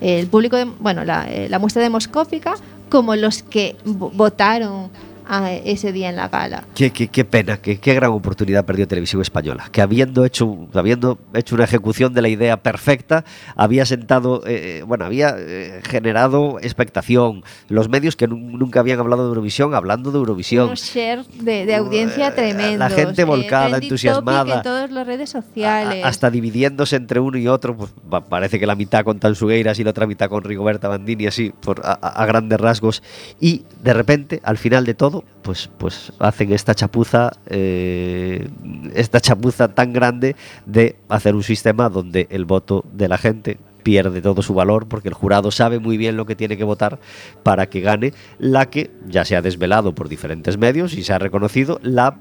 el público, de, bueno, la, eh, la muestra demoscópica, como los que vo- votaron a ese día en la gala. Qué, qué- qué pena, qué, qué gran oportunidad perdió Televisión Española, que habiendo hecho, habiendo hecho una ejecución de la idea perfecta, había sentado, eh, bueno, había eh, generado expectación. Los medios que nun- nunca habían hablado de Eurovisión, hablando de Eurovisión. unos share de, de audiencia Eh, tremendo. la gente volcada, entusiasmada. En todas las redes sociales. a- hasta dividiéndose entre uno y otro, pues pa- parece que la mitad con Tansugueiras y la otra mitad con Rigoberta Bandini, así, por, a- a grandes rasgos. Y de repente, al final de todo, pues, pues hacen esta chapuza, eh, esta chapuza tan grande de hacer un sistema donde el voto de la gente pierde todo su valor porque el jurado sabe muy bien lo que tiene que votar para que gane la que ya se ha desvelado por diferentes medios y se ha reconocido la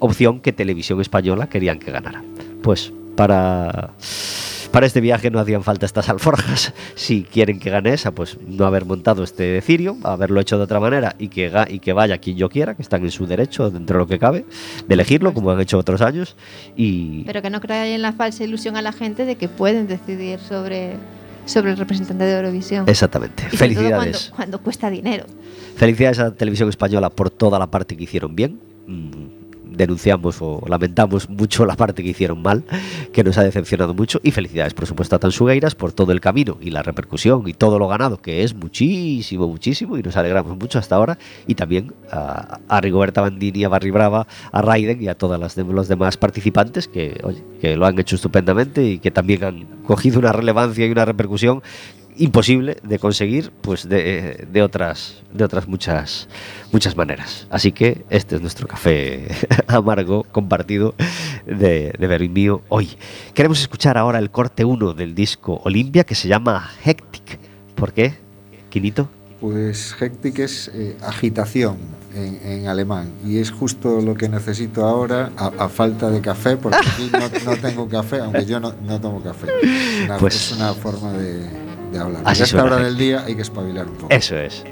opción que Televisión Española querían que ganara. Pues para, para este viaje no hacían falta estas alforjas. Si quieren que gane esa, pues no haber montado este decirio, haberlo hecho de otra manera y que, y que vaya quien yo quiera, que están en su derecho dentro de lo que cabe, de elegirlo como han hecho otros años. Y Pero que no crean en la falsa ilusión a la gente de que pueden decidir sobre, sobre el representante de Eurovisión. exactamente. Y sobre todo Felicidades. Cuando, cuando cuesta dinero. Felicidades a Televisión Española por toda la parte que hicieron bien. Mm, Denunciamos o lamentamos mucho la parte que hicieron mal, que nos ha decepcionado mucho. Y felicidades, por supuesto, a Tansugueiras por todo el camino y la repercusión y todo lo ganado, que es muchísimo, muchísimo. Y nos alegramos mucho hasta ahora. Y también a, Rigoberta Bandini, a Barry Brava, a Raiden y a todos los demás participantes que, oye, que lo han hecho estupendamente y que también han cogido una relevancia y una repercusión imposible de conseguir pues de, de otras de otras muchas muchas maneras así que este es nuestro café amargo compartido de, de Ver y mío hoy queremos escuchar ahora el corte 1 del disco Olimpia que se llama Hectic ¿por qué? Quinito Pues Hectic es eh, agitación en, en alemán y es justo lo que necesito ahora a, a falta de café porque aquí no, no tengo café, aunque yo no, no tomo café. Una- Pues- es una forma de, de hablar. A esta hora del día hay que espabilar un poco. Eso es.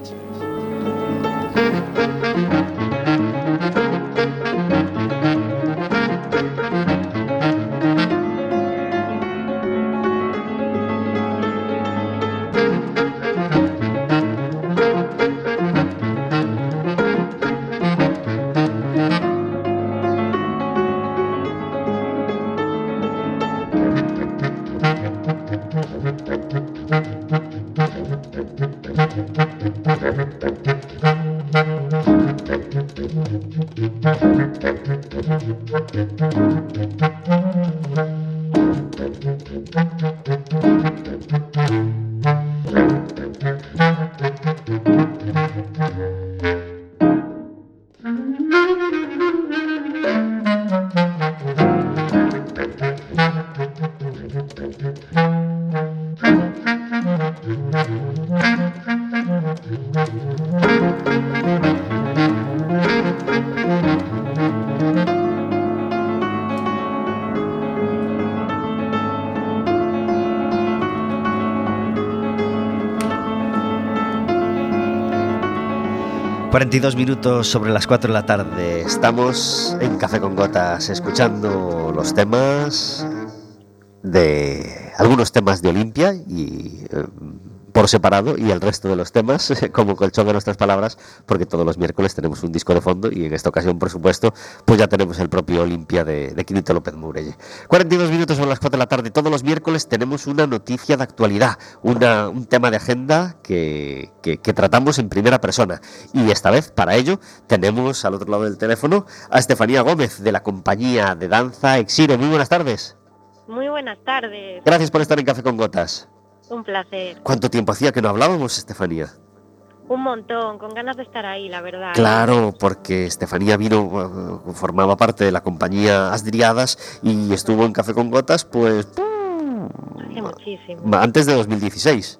42 minutos sobre las 4 de la tarde. Estamos en Café con Gotas escuchando los temas de algunos temas de Olimpia y eh, por separado y el resto de los temas como colchón de nuestras palabras porque todos los miércoles tenemos un disco de fondo y en esta ocasión por supuesto pues ya tenemos el propio Olimpia de, de Quinito López Murelle. 42 minutos sobre las 4 de la tarde. Todos los miércoles tenemos una noticia de actualidad una, un tema de agenda que, que, que tratamos en primera persona. Y esta vez para ello tenemos al otro lado del teléfono a Estefanía Gómez de la compañía de danza Exire. Muy buenas tardes. Muy buenas tardes, gracias por estar en Café con Gotas un placer. ¿Cuánto tiempo hacía que no hablábamos, Estefanía? Un montón, con ganas de estar ahí, la verdad. Claro, porque Estefanía vino, eh, formaba parte de la compañía Asdriadas y estuvo en Café con Gotas, pues Hace muchísimo, antes de 2016.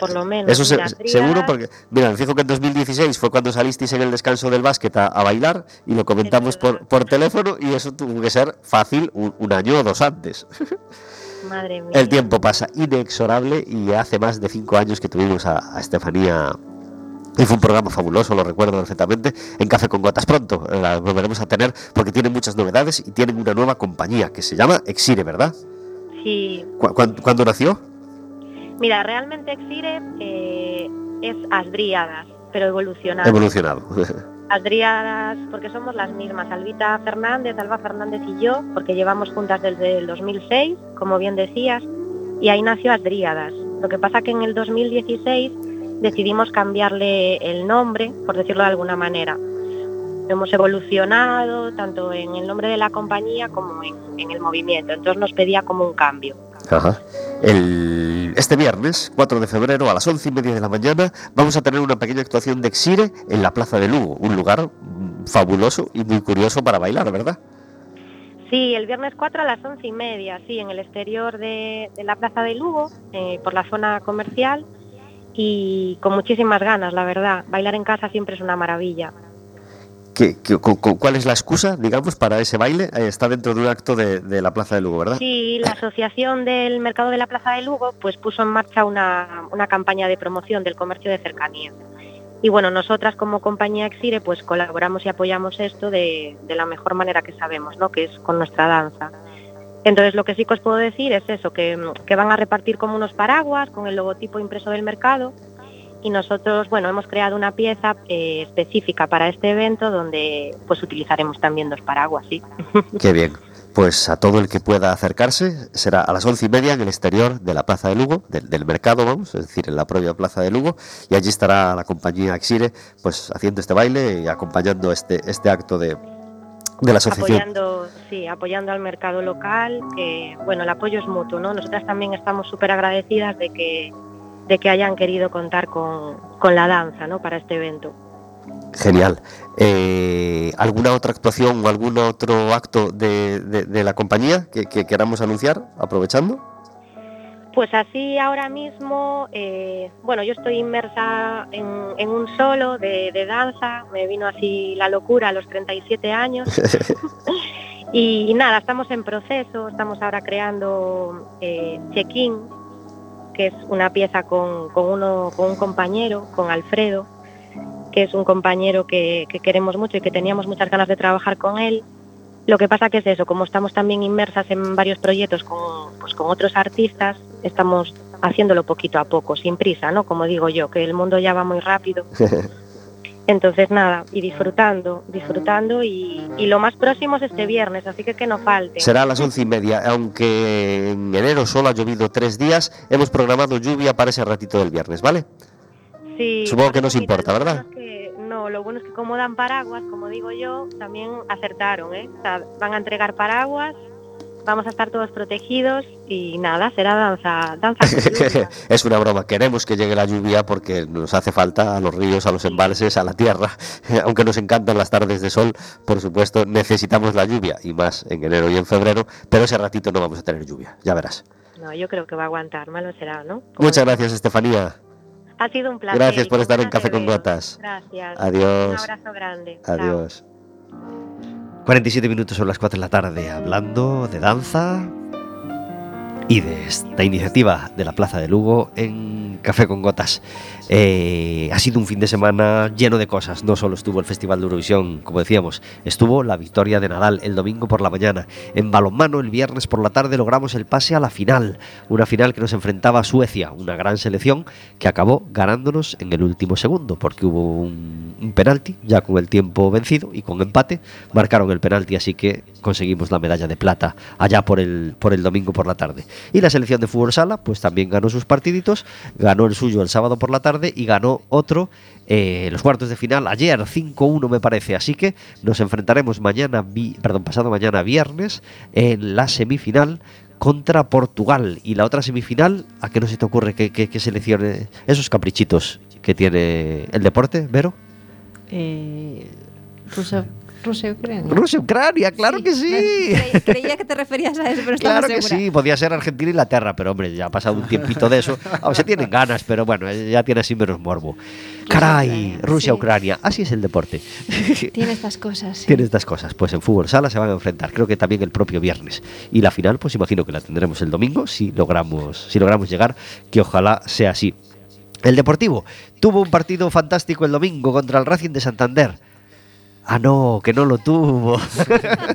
por lo menos. Eso se- seguro porque, mira, me fijo que en 2016 fue cuando salisteis en el descanso del básquet a, a bailar y lo comentamos por, por teléfono y eso tuvo que ser fácil un, un año o dos antes. Madre mía. El tiempo pasa inexorable y hace más de cinco años que tuvimos a, a Estefanía. Y fue un programa fabuloso, lo recuerdo perfectamente, en Café con Gotas. Pronto eh, la volveremos a tener porque tienen muchas novedades y tienen una nueva compañía que se llama Exire, ¿verdad? Sí, ¿Cu- cuán- ¿Cuándo nació? mira, realmente Exire eh, es Asdríadas, pero evolucionado. Evolucionado. Asdríadas, porque somos las mismas, Albita Fernández, Alba Fernández y yo, porque llevamos juntas desde el 2006, como bien decías, y ahí nació Asdríadas. Lo que pasa que en el 2016 decidimos cambiarle el nombre, por decirlo de alguna manera. Hemos evolucionado tanto en el nombre de la compañía como en el movimiento, entonces nos pedía como un cambio. Ajá. El- este viernes, 4 de febrero, a las 11 y media de la mañana, vamos a tener una pequeña actuación de Exire en la Plaza de Lugo, un lugar mm, fabuloso y muy curioso para bailar, ¿verdad? Sí, el viernes 4 a las once y media, sí, en el exterior de, de la Plaza de Lugo, eh, por la zona comercial, y con muchísimas ganas, la verdad. Bailar en casa siempre es una maravilla. ¿Qué, qué- cu- cu- cuál es la excusa, digamos, para ese baile? Eh, está dentro de un acto de, la Plaza de Lugo, ¿verdad? Sí, la Asociación del Mercado de la Plaza de Lugo pues puso en marcha una, una campaña de promoción del comercio de cercanía. Y bueno, nosotras como compañía Exire pues colaboramos y apoyamos esto de, de la mejor manera que sabemos, ¿no? que es con nuestra danza. Entonces lo que sí que os puedo decir es eso, que van a repartir como unos paraguas con el logotipo impreso del mercado y nosotros, bueno, hemos creado una pieza eh, específica para este evento donde pues utilizaremos también dos paraguas, sí. Qué bien. Pues a todo el que pueda acercarse será a las once y media en el exterior de la Plaza de Lugo, del, del mercado, vamos, es decir, en la propia Plaza de Lugo, y allí estará la compañía Exire, pues haciendo este baile y acompañando este, este acto de, de la asociación. apoyando sí apoyando al mercado local que bueno el apoyo es mutuo no nosotras también estamos súper agradecidas de que de que hayan querido contar con, con la danza no para este evento. Genial. Eh, ¿Alguna otra actuación o algún otro acto de, de- de la compañía que, que queramos anunciar, aprovechando? pues así ahora mismo eh, bueno yo estoy inmersa en, en un solo de, de danza. Me vino así la locura a los 37 años. Y, y nada estamos en proceso. Estamos ahora creando eh, check-in que es una pieza con, con uno, con un compañero, con Alfredo, que es un compañero que, que queremos mucho y que teníamos muchas ganas de trabajar con él. Lo que pasa que es eso, como estamos también inmersas en varios proyectos con, pues, con otros artistas, estamos haciéndolo poquito a poco, sin prisa, ¿no? Como digo yo, que el mundo ya va muy rápido. Entonces nada, y disfrutando, disfrutando y, y lo más próximo es este viernes, así que que no falte. Será a las once y media, aunque en enero solo ha llovido tres días, hemos programado lluvia para ese ratito del viernes, ¿vale? Sí, Supongo que nos importa, ¿verdad? bueno es que- no, lo bueno es que como dan paraguas, como digo yo, también acertaron, ¿eh? O sea, van a entregar paraguas, vamos a estar todos protegidos y nada, será danza, danza es una broma, queremos que llegue la lluvia porque nos hace falta a los ríos, a los embalses, a la tierra. Aunque nos encantan las tardes de sol, por supuesto, necesitamos la lluvia y más en enero y en febrero, pero ese ratito no vamos a tener lluvia, ya verás. No, yo creo que va a aguantar, malo será, ¿no? Muchas gracias, Estefanía. Ha sido un placer. Gracias por estar en Café con. Gotas. Gracias. Adiós. Un abrazo grande. Chao. Adiós. 47 minutos son las 4 de la tarde hablando de danza y de esta iniciativa de la Plaza de Lugo en Café con Gotas. Eh, ha sido un fin de semana lleno de cosas. No solo estuvo el Festival de Eurovisión, como decíamos, estuvo la victoria de Nadal el domingo por la mañana. En balonmano, el viernes por la tarde logramos el pase a la final. Una final que nos enfrentaba a Suecia, una gran selección que acabó ganándonos en el último segundo, porque hubo un, un penalti ya con el tiempo vencido y con empate marcaron el penalti, así que conseguimos la medalla de plata allá por el, por el domingo por la tarde. Y la selección de fútbol sala, pues también ganó sus partiditos, ganó el suyo el sábado por la tarde y ganó otro eh, los cuartos de final ayer 5-1 me parece, así que nos enfrentaremos mañana, perdón, pasado mañana viernes en la semifinal contra Portugal. Y la otra semifinal, ¿a qué no se te ocurre que, que, seleccione esos caprichitos que tiene el deporte, Vero? Eh, Rusia, Ucrania. Rusia, Ucrania, claro que sí. Cre- creía que te referías a eso, pero estaba Claro que segura. sí, podía ser Argentina e Inglaterra, pero hombre, ya ha pasado un tiempito de eso. Aún se tienen ganas, pero bueno, eh, ya tiene así menos morbo. Caray, Rusia, sí. Ucrania, así es el deporte. Tiene estas cosas. sí. Tiene estas cosas. Pues en fútbol sala se van a enfrentar, creo que también el propio viernes. Y la final, pues imagino que la tendremos el domingo si logramos, si logramos llegar, que ojalá sea así. El Deportivo tuvo un partido fantástico el domingo contra el Racing de Santander. Ah, no, que no lo tuvo.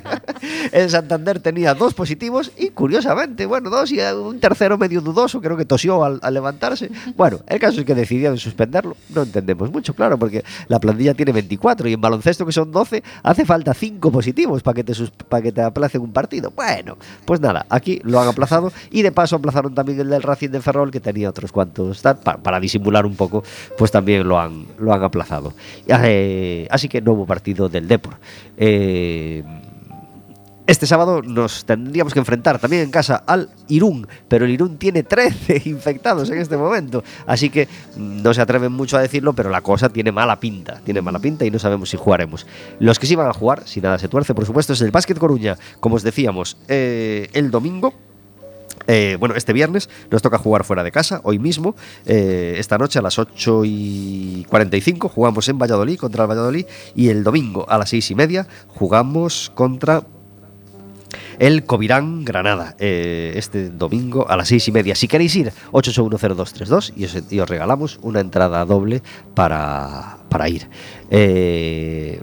el Santander tenía dos positivos y, curiosamente, bueno, dos y un tercero medio dudoso, creo que tosió al, levantarse. Bueno, el caso es que decidieron suspenderlo. No entendemos mucho, claro, porque la plantilla tiene 24 y en baloncesto, que son 12, hace falta 5 positivos para que, te para que te aplacen un partido. Bueno, pues nada, aquí lo han aplazado y de paso aplazaron también el del Racing de Ferrol, que tenía otros cuantos, para disimular un poco, pues también lo han, lo han aplazado. Así que no hubo partido del Depor. Eh, este sábado nos tendríamos que enfrentar también en casa al Irún, pero el Irún tiene 13 infectados en este momento, así que no se atreven mucho a decirlo, pero la cosa tiene mala pinta, tiene mala pinta y no sabemos si jugaremos. Los que sí van a jugar, si nada se tuerce, por supuesto, es el Básquet Coruña, como os decíamos, eh, el domingo. Eh, bueno, este viernes nos toca jugar fuera de casa, hoy mismo, eh, esta noche a las 8 y 45 jugamos en Valladolid contra el Valladolid y el domingo a las 6 y media jugamos contra el Covirán Granada, eh, este domingo a las seis y media. Si queréis ir, 8810232 y os, y os regalamos una entrada doble para, para ir. Eh,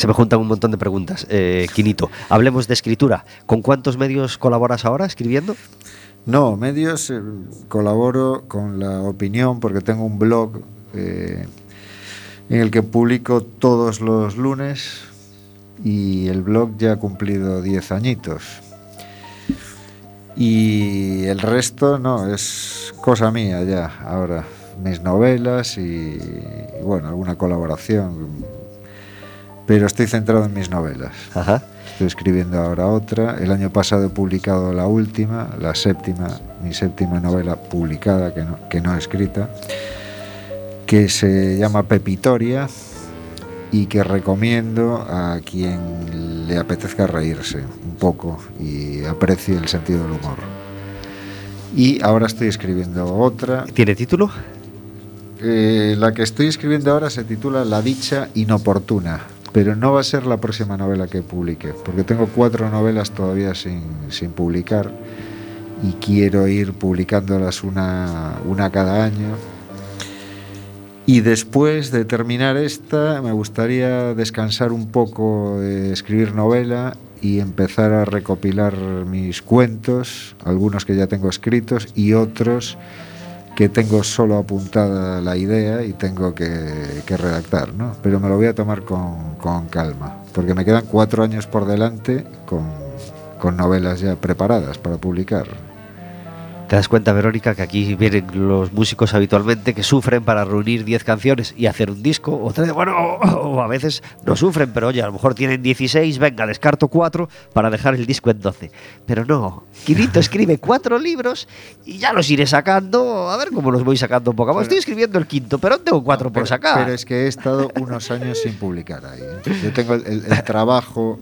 se me juntan un montón de preguntas. Eh, Quinito, hablemos de escritura. ¿Con cuántos medios colaboras ahora escribiendo? No, medios, eh, colaboro con la opinión porque tengo un blog eh, en el que publico todos los lunes y el blog ya ha cumplido 10 añitos. Y el resto no, es cosa mía ya, ahora mis novelas y, y bueno, alguna colaboración. Pero estoy centrado en mis novelas. Ajá. Estoy escribiendo ahora otra. El año pasado he publicado la última, la séptima, mi séptima novela publicada, que no, que no escrita, que se llama Pepitoria y que recomiendo a quien le apetezca reírse un poco y aprecie el sentido del humor. Y ahora estoy escribiendo otra. ¿Tiene título? Eh, la que estoy escribiendo ahora se titula La dicha inoportuna, pero no va a ser la próxima novela que publique, porque tengo cuatro novelas todavía sin, sin publicar y quiero ir publicándolas una, una cada año. Y después de terminar esta, me gustaría descansar un poco, de escribir novela y empezar a recopilar mis cuentos, algunos que ya tengo escritos y otros que tengo solo apuntada la idea y tengo que, redactar, ¿no? Pero me lo voy a tomar con, calma, porque me quedan cuatro años por delante con novelas ya preparadas para publicar. ¿Te das cuenta, Verónica, que aquí vienen los músicos habitualmente que sufren para reunir 10 canciones y hacer un disco? O, tre- bueno, o, a veces no sufren, pero oye, a lo mejor tienen 16, venga, descarto 4 para dejar el disco en 12. Pero no, Quirito escribe cuatro libros y ya los iré sacando, a ver cómo los voy sacando poco a poco. Estoy escribiendo el quinto, pero tengo cuatro por pero, sacar. Pero es que he estado unos años sin publicar ahí. ¿eh? Yo tengo el, el- el trabajo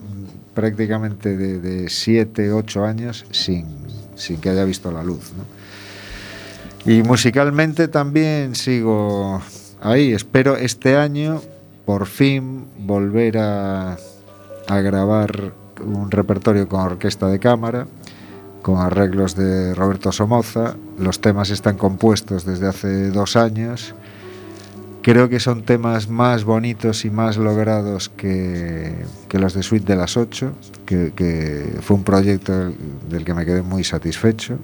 prácticamente de, de siete, ocho años sin, sin que haya visto la luz. ¿no? Y musicalmente también sigo ahí. Espero este año por fin volver a, a grabar un repertorio con orquesta de cámara con arreglos de Roberto Somoza. Los temas están compuestos desde hace dos años. Creo que son temas más bonitos y más logrados que, los de Suite de las 8, que, fue un proyecto del, que me quedé muy satisfecho.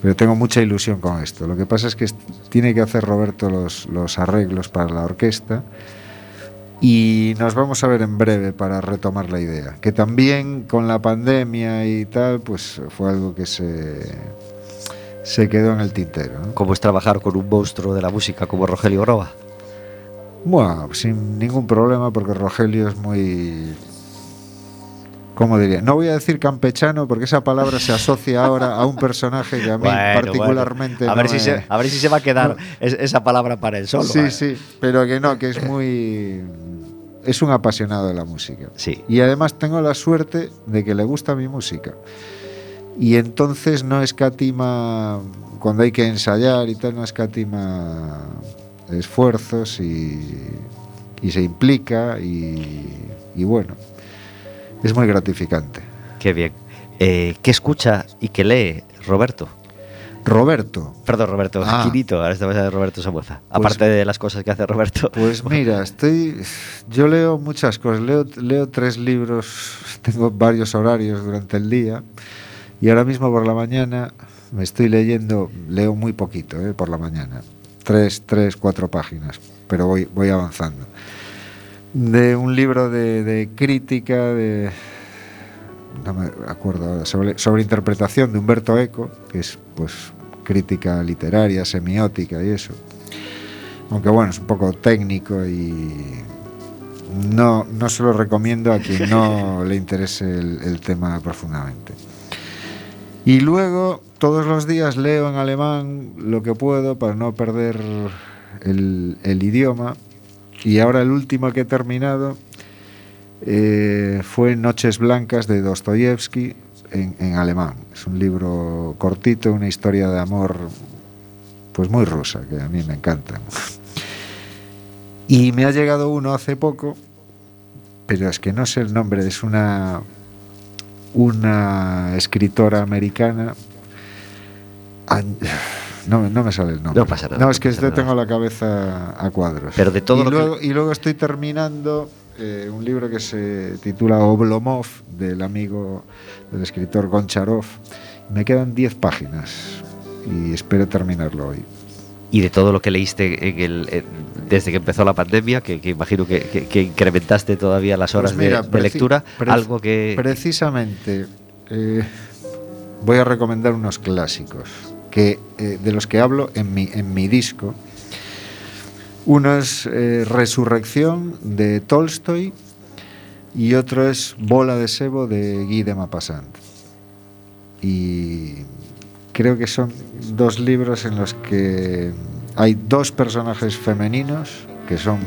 Pero tengo mucha ilusión con esto. Lo que pasa es que tiene que hacer Roberto los, los arreglos para la orquesta. Y nos vamos a ver en breve para retomar la idea. Que también con la pandemia y tal, pues fue algo que se, se quedó en el tintero. ¿no? ¿Cómo es trabajar con un monstruo de la música como Rogelio Groba? Bueno, sin ningún problema porque Rogelio es muy... ¿Cómo diría? No voy a decir campechano porque esa palabra se asocia ahora a un personaje que a mí Bueno, particularmente... bueno. A, ver no si me- se, a ver si se va a quedar es- esa palabra para él solo. Sí, ¿vale? sí, pero que no, que es muy... Es un apasionado de la música. Sí. Y además tengo la suerte de que le gusta mi música. Y entonces no escatima, cuando hay que ensayar y tal, no escatima esfuerzos y, y se implica y, y bueno, es muy gratificante. Qué bien. Eh, ¿Qué escucha y qué lee Roberto? Roberto, Perdón, Roberto, Ah. Ahora estamos de Roberto Samueza. Aparte de las cosas que hace Roberto. Pues mira, estoy. Yo leo muchas cosas. Leo, leo tres libros, tengo varios horarios durante el día. Y ahora mismo por la mañana me estoy leyendo, leo muy poquito ¿eh? por la mañana. Tres, tres, cuatro páginas, pero voy, voy avanzando. De un libro de, de crítica, de. No me acuerdo ahora, sobre, sobre interpretación de Humberto Eco, que es pues crítica literaria, semiótica y eso aunque bueno, es un poco técnico y no, no se lo recomiendo a quien no le interese el, el tema profundamente. Y luego, todos los días leo en alemán lo que puedo para no perder el, idioma. Y ahora el último que he terminado eh, fue Noches Blancas de Dostoyevsky en, en alemán. Es un libro cortito, una historia de amor pues muy rusa, que a mí me encanta. Y me ha llegado uno hace poco, pero es que no sé el nombre, es una una escritora americana. No, no me sale el nombre. No pasa nada, No, no es que yo nada. tengo la cabeza a cuadros. Pero de todo y lo que- luego, Y luego estoy terminando eh, un libro que se titula Oblomov, del amigo del escritor Goncharov. Me quedan 10 páginas y espero terminarlo hoy. Y de todo lo que leíste en el, en- desde que empezó la pandemia, que, que imagino que, que- que incrementaste todavía las horas Pues mira, de, de lectura, algo que... Precisamente eh, voy a recomendar unos clásicos que, eh, de los que hablo en mi, en mi disco. Uno es eh, Resurrección de Tolstoy y otro es Bola de Sebo de Guy de Maupassant. Y creo que son dos libros en los que hay dos personajes femeninos que son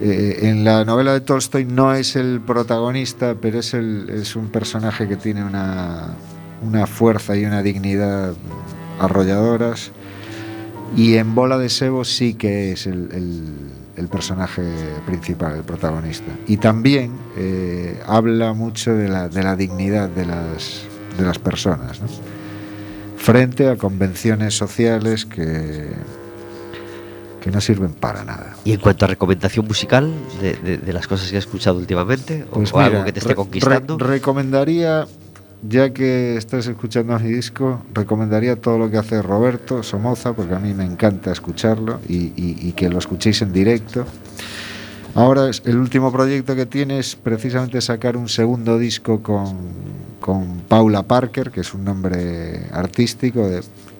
eh, en la novela de Tolstoy no es el protagonista, pero es, el, es un personaje que tiene una, una fuerza y una dignidad arrolladoras. Y en Bola de Sebo sí que es el, el- el personaje principal, el protagonista. Y también eh, habla mucho de la, de la dignidad de las, de las personas, ¿no? frente a convenciones sociales que, que no sirven para nada. Y en cuanto a recomendación musical de, de- de las cosas que has escuchado últimamente, o- Pues algo que te esté conquistando. re- recomendaría, ya que estás escuchando mi disco, recomendaría todo lo que hace Roberto Somoza, porque a mí me encanta escucharlo y, que lo escuchéis en directo. Ahora el último proyecto que tiene es precisamente sacar un segundo disco con, con Paula Parker, que es un nombre artístico,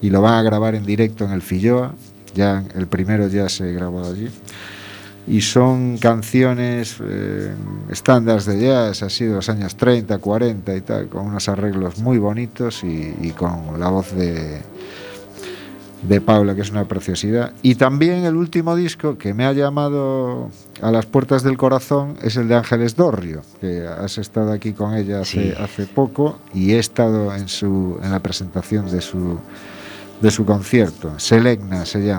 y lo va a grabar en directo en el Filloa. Ya el primero ya se grabó allí y son canciones eh, estándares de jazz, así de los años 30, 40 y tal, con unos arreglos muy bonitos y, y con la voz de, de Paula, que es una preciosidad. Y también el último disco que me ha llamado a las puertas del corazón es el de Ángeles Dorrio, que has estado aquí con ella hace, Sí. hace poco y he estado en, su, en la presentación de su, de su concierto. Selegna se llama.